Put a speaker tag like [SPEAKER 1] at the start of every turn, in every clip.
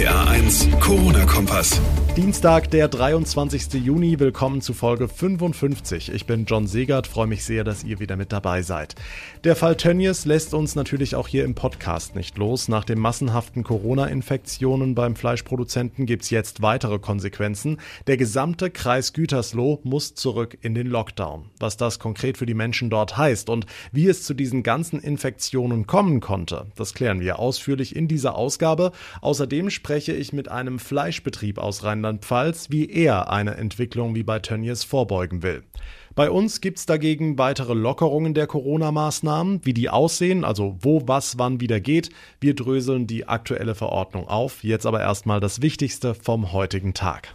[SPEAKER 1] RPA 1, Corona-Kompass.
[SPEAKER 2] Dienstag, der 23. Juni. Willkommen zu Folge 55. Ich bin John Segert, freue mich sehr, dass ihr wieder mit dabei seid. Der Fall Tönnies lässt uns natürlich auch hier im Podcast nicht los. Nach den massenhaften Corona-Infektionen beim Fleischproduzenten gibt es jetzt weitere Konsequenzen. Der gesamte Kreis Gütersloh muss zurück in den Lockdown. Was das konkret für die Menschen dort heißt und wie es zu diesen ganzen Infektionen kommen konnte, das klären wir ausführlich in dieser Ausgabe. Außerdem spreche ich mit einem Fleischbetrieb aus Rheinland Rheinland-Pfalz, wie er eine Entwicklung wie bei Tönnies vorbeugen will. Bei uns gibt es dagegen weitere Lockerungen der Corona-Maßnahmen, wie die aussehen, also wo was wann wieder geht. Wir dröseln die aktuelle Verordnung auf. Jetzt aber erstmal das Wichtigste vom heutigen Tag.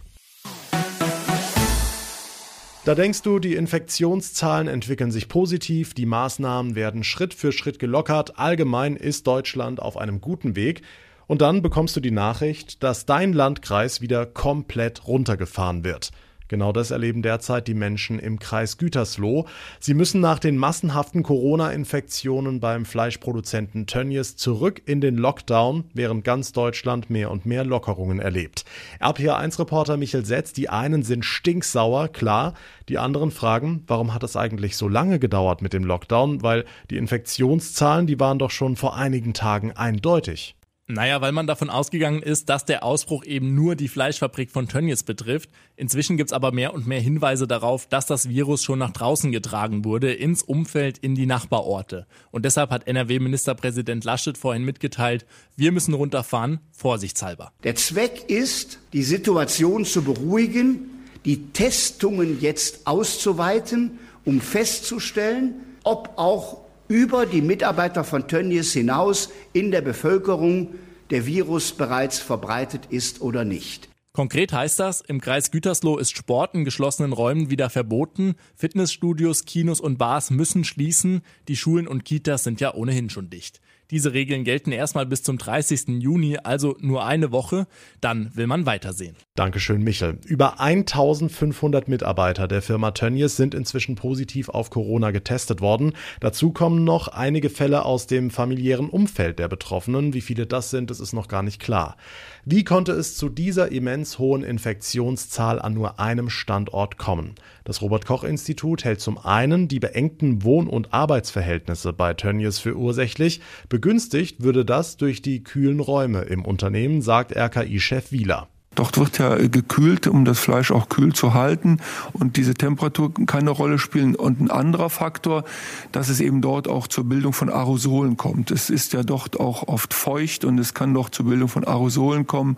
[SPEAKER 2] Da denkst du, die Infektionszahlen entwickeln sich positiv, die Maßnahmen werden Schritt für Schritt gelockert, allgemein ist Deutschland auf einem guten Weg. Und dann bekommst du die Nachricht, dass dein Landkreis wieder komplett runtergefahren wird. Genau das erleben derzeit die Menschen im Kreis Gütersloh. Sie müssen nach den massenhaften Corona-Infektionen beim Fleischproduzenten Tönnies zurück in den Lockdown, während ganz Deutschland mehr und mehr Lockerungen erlebt. RPA1-Reporter Michael Setz, die einen sind stinksauer, klar. Die anderen fragen, warum hat es eigentlich so lange gedauert mit dem Lockdown? Weil die Infektionszahlen, die waren doch schon vor einigen Tagen eindeutig.
[SPEAKER 3] Naja, weil man davon ausgegangen ist, dass der Ausbruch eben nur die Fleischfabrik von Tönnies betrifft. Inzwischen gibt's aber mehr und mehr Hinweise darauf, dass das Virus schon nach draußen getragen wurde, ins Umfeld, in die Nachbarorte. Und deshalb hat NRW-Ministerpräsident Laschet vorhin mitgeteilt, wir müssen runterfahren, vorsichtshalber.
[SPEAKER 4] Der Zweck ist, die Situation zu beruhigen, die Testungen jetzt auszuweiten, um festzustellen, ob auch über die Mitarbeiter von Tönnies hinaus in der Bevölkerung der Virus bereits verbreitet ist oder nicht.
[SPEAKER 3] Konkret heißt das, im Kreis Gütersloh ist Sport in geschlossenen Räumen wieder verboten, Fitnessstudios, Kinos und Bars müssen schließen, die Schulen und Kitas sind ja ohnehin schon dicht. Diese Regeln gelten erstmal bis zum 30. Juni, also nur eine Woche. Dann will man weitersehen.
[SPEAKER 2] Dankeschön, Michel. Über 1500 Mitarbeiter der Firma Tönnies sind inzwischen positiv auf Corona getestet worden. Dazu kommen noch einige Fälle aus dem familiären Umfeld der Betroffenen. Wie viele das sind, das ist noch gar nicht klar. Wie konnte es zu dieser immens hohen Infektionszahl an nur einem Standort kommen? Das Robert Koch Institut hält zum einen die beengten Wohn- und Arbeitsverhältnisse bei Tönnies für ursächlich. Begünstigt würde das durch die kühlen Räume im Unternehmen, sagt RKI-Chef Wieler.
[SPEAKER 5] Dort wird ja gekühlt, um das Fleisch auch kühl zu halten. Und diese Temperatur kann eine Rolle spielen. Und ein anderer Faktor, dass es eben dort auch zur Bildung von Aerosolen kommt. Es ist ja dort auch oft feucht und es kann doch zur Bildung von Aerosolen kommen.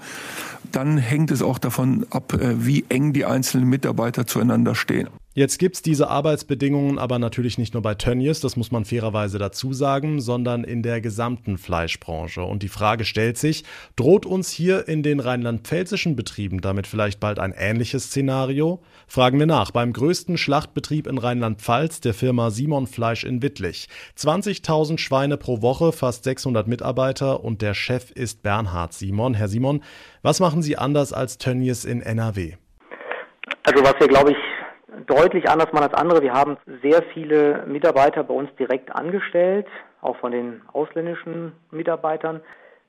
[SPEAKER 5] Dann hängt es auch davon ab, äh, wie eng die einzelnen Mitarbeiter zueinander stehen.
[SPEAKER 2] Jetzt gibt's diese Arbeitsbedingungen aber natürlich nicht nur bei Tönnies, das muss man fairerweise dazu sagen, sondern in der gesamten Fleischbranche. Und die Frage stellt sich, droht uns hier in den rheinland-pfälzischen Betrieben damit vielleicht bald ein ähnliches Szenario? Fragen wir nach beim größten Schlachtbetrieb in Rheinland-Pfalz, der Firma Simon Fleisch in Wittlich. 20.000 Schweine pro Woche, fast 600 Mitarbeiter und der Chef ist Bernhard Simon. Herr Simon, was machen Sie anders als Tönnies in NRW?
[SPEAKER 6] Also was wir, glaube ich, deutlich anders machen als andere. Wir haben sehr viele Mitarbeiter bei uns direkt angestellt, auch von den ausländischen Mitarbeitern.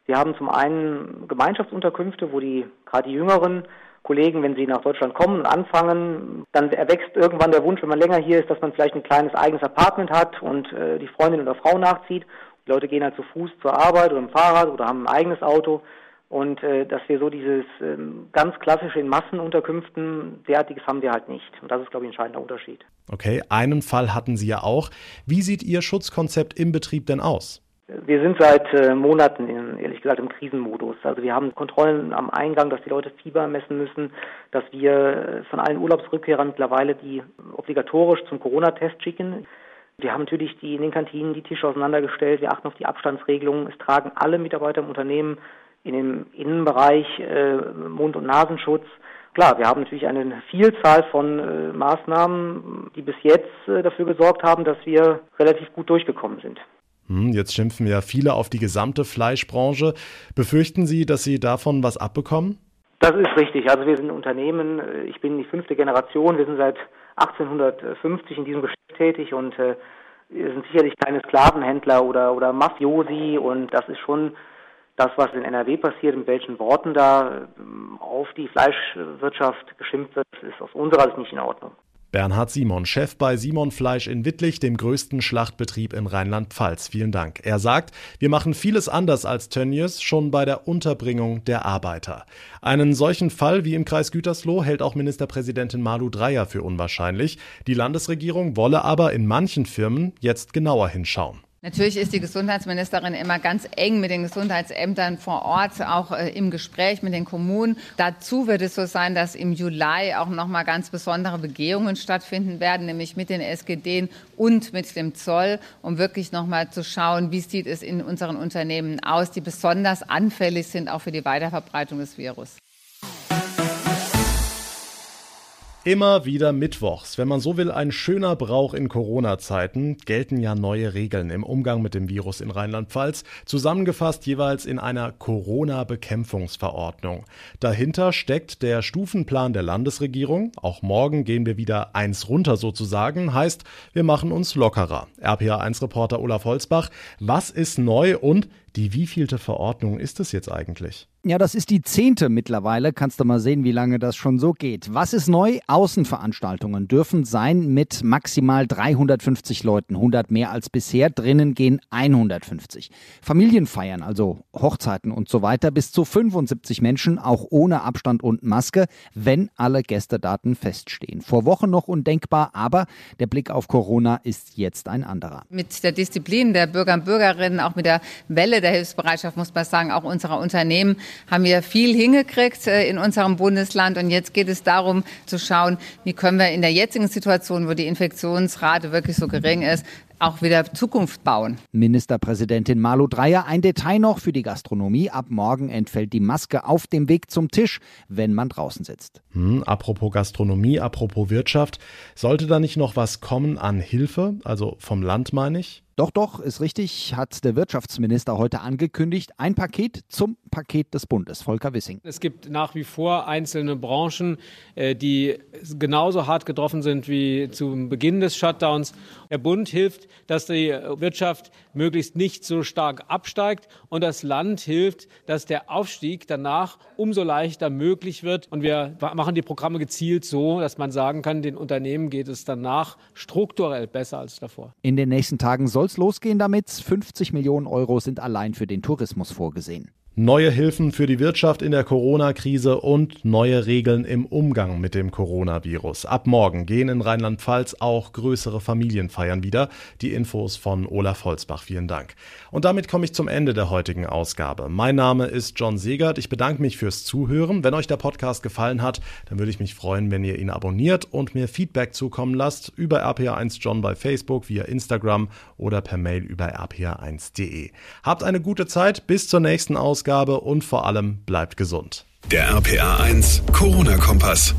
[SPEAKER 6] Wir haben zum einen Gemeinschaftsunterkünfte, wo die gerade die jüngeren Kollegen, wenn sie nach Deutschland kommen und anfangen, dann erwächst irgendwann der Wunsch, wenn man länger hier ist, dass man vielleicht ein kleines eigenes Apartment hat und äh, die Freundin oder Frau nachzieht. Die Leute gehen halt zu Fuß zur Arbeit oder im Fahrrad oder haben ein eigenes Auto und äh, dass wir so dieses ähm, ganz klassische in Massenunterkünften, derartiges haben wir halt nicht. Und das ist, glaube ich, ein entscheidender Unterschied.
[SPEAKER 2] Okay, einen Fall hatten Sie ja auch. Wie sieht Ihr Schutzkonzept im Betrieb denn aus?
[SPEAKER 6] Wir sind seit äh, Monaten, in, ehrlich gesagt, im Krisenmodus. Also wir haben Kontrollen am Eingang, dass die Leute Fieber messen müssen, dass wir äh, von allen Urlaubsrückkehrern mittlerweile die obligatorisch zum Corona-Test schicken. Wir haben natürlich die in den Kantinen die Tische auseinandergestellt. Wir achten auf die Abstandsregelungen. Es tragen alle Mitarbeiter im Unternehmen in dem Innenbereich äh, Mund- und Nasenschutz. Klar, wir haben natürlich eine Vielzahl von äh, Maßnahmen, die bis jetzt äh, dafür gesorgt haben, dass wir relativ gut durchgekommen sind.
[SPEAKER 2] Hm, jetzt schimpfen ja viele auf die gesamte Fleischbranche. Befürchten Sie, dass Sie davon was abbekommen?
[SPEAKER 6] Das ist richtig. Also wir sind ein Unternehmen, ich bin die fünfte Generation, wir sind seit 1850 in diesem Geschäft tätig und äh, wir sind sicherlich keine Sklavenhändler oder, oder Mafiosi und das ist schon das, was in NRW passiert, mit welchen Worten da ähm, auf die Fleischwirtschaft geschimpft wird, ist aus unserer Sicht nicht in Ordnung.
[SPEAKER 2] Bernhard Simon, Chef bei Simon Fleisch in Wittlich, dem größten Schlachtbetrieb in Rheinland-Pfalz. Vielen Dank. Er sagt, wir machen vieles anders als Tönnies, schon bei der Unterbringung der Arbeiter. Einen solchen Fall wie im Kreis Gütersloh hält auch Ministerpräsidentin Malu Dreyer für unwahrscheinlich. Die Landesregierung wolle aber in manchen Firmen jetzt genauer hinschauen.
[SPEAKER 7] Natürlich ist die Gesundheitsministerin immer ganz eng mit den Gesundheitsämtern vor Ort, auch äh, im Gespräch mit den Kommunen. Dazu wird es so sein, dass im Juli auch noch mal ganz besondere Begehungen stattfinden werden, nämlich mit den SGD und mit dem Zoll, um wirklich noch mal zu schauen, wie sieht es in unseren Unternehmen aus, die besonders anfällig sind auch für die Weiterverbreitung des Virus.
[SPEAKER 2] Immer wieder Mittwochs. Wenn man so will, ein schöner Brauch in Corona-Zeiten, gelten ja neue Regeln im Umgang mit dem Virus in Rheinland-Pfalz, zusammengefasst jeweils in einer Corona-Bekämpfungsverordnung. Dahinter steckt der Stufenplan der Landesregierung. Auch morgen gehen wir wieder eins runter sozusagen, heißt, wir machen uns lockerer. RPA1-Reporter Olaf Holzbach, was ist neu und die wievielte Verordnung ist es jetzt eigentlich?
[SPEAKER 8] Ja, das ist die zehnte mittlerweile. Kannst du mal sehen, wie lange das schon so geht. Was ist neu? Außenveranstaltungen dürfen sein mit maximal 350 Leuten, 100 mehr als bisher. Drinnen gehen 150. Familienfeiern, also Hochzeiten und so weiter, bis zu 75 Menschen, auch ohne Abstand und Maske, wenn alle Gästedaten feststehen. Vor Wochen noch undenkbar, aber der Blick auf Corona ist jetzt ein anderer.
[SPEAKER 7] Mit der Disziplin der Bürger und Bürgerinnen, auch mit der Welle der Hilfsbereitschaft, muss man sagen, auch unserer Unternehmen, haben wir viel hingekriegt äh, in unserem Bundesland. Und jetzt geht es darum zu schauen, wie können wir in der jetzigen Situation, wo die Infektionsrate wirklich so gering ist, auch wieder Zukunft bauen.
[SPEAKER 8] Ministerpräsidentin Malu Dreyer, ein Detail noch für die Gastronomie. Ab morgen entfällt die Maske auf dem Weg zum Tisch, wenn man draußen sitzt.
[SPEAKER 2] Hm, apropos Gastronomie, apropos Wirtschaft, sollte da nicht noch was kommen an Hilfe, also vom Land meine ich?
[SPEAKER 8] Doch, doch, ist richtig, hat der Wirtschaftsminister heute angekündigt. Ein Paket zum Paket des Bundes. Volker Wissing.
[SPEAKER 9] Es gibt nach wie vor einzelne Branchen, äh, die genauso hart getroffen sind wie zum Beginn des Shutdowns. Der Bund hilft, dass die Wirtschaft möglichst nicht so stark absteigt und das Land hilft, dass der Aufstieg danach umso leichter möglich wird. Und wir machen die Programme gezielt so, dass man sagen kann, den Unternehmen geht es danach strukturell besser als davor.
[SPEAKER 8] In den nächsten Tagen soll es losgehen damit. 50 Millionen Euro sind allein für den Tourismus vorgesehen.
[SPEAKER 2] Neue Hilfen für die Wirtschaft in der Corona-Krise und neue Regeln im Umgang mit dem Coronavirus. Ab morgen gehen in Rheinland-Pfalz auch größere Familienfeiern wieder. Die Infos von Olaf Holzbach. Vielen Dank. Und damit komme ich zum Ende der heutigen Ausgabe. Mein Name ist John Segert. Ich bedanke mich fürs Zuhören. Wenn euch der Podcast gefallen hat, dann würde ich mich freuen, wenn ihr ihn abonniert und mir Feedback zukommen lasst über RPA1 John bei Facebook, via Instagram oder per Mail über rpa1.de. Habt eine gute Zeit. Bis zur nächsten Ausgabe. Ausgabe und vor allem bleibt gesund.
[SPEAKER 1] Der RPA 1 Corona-Kompass.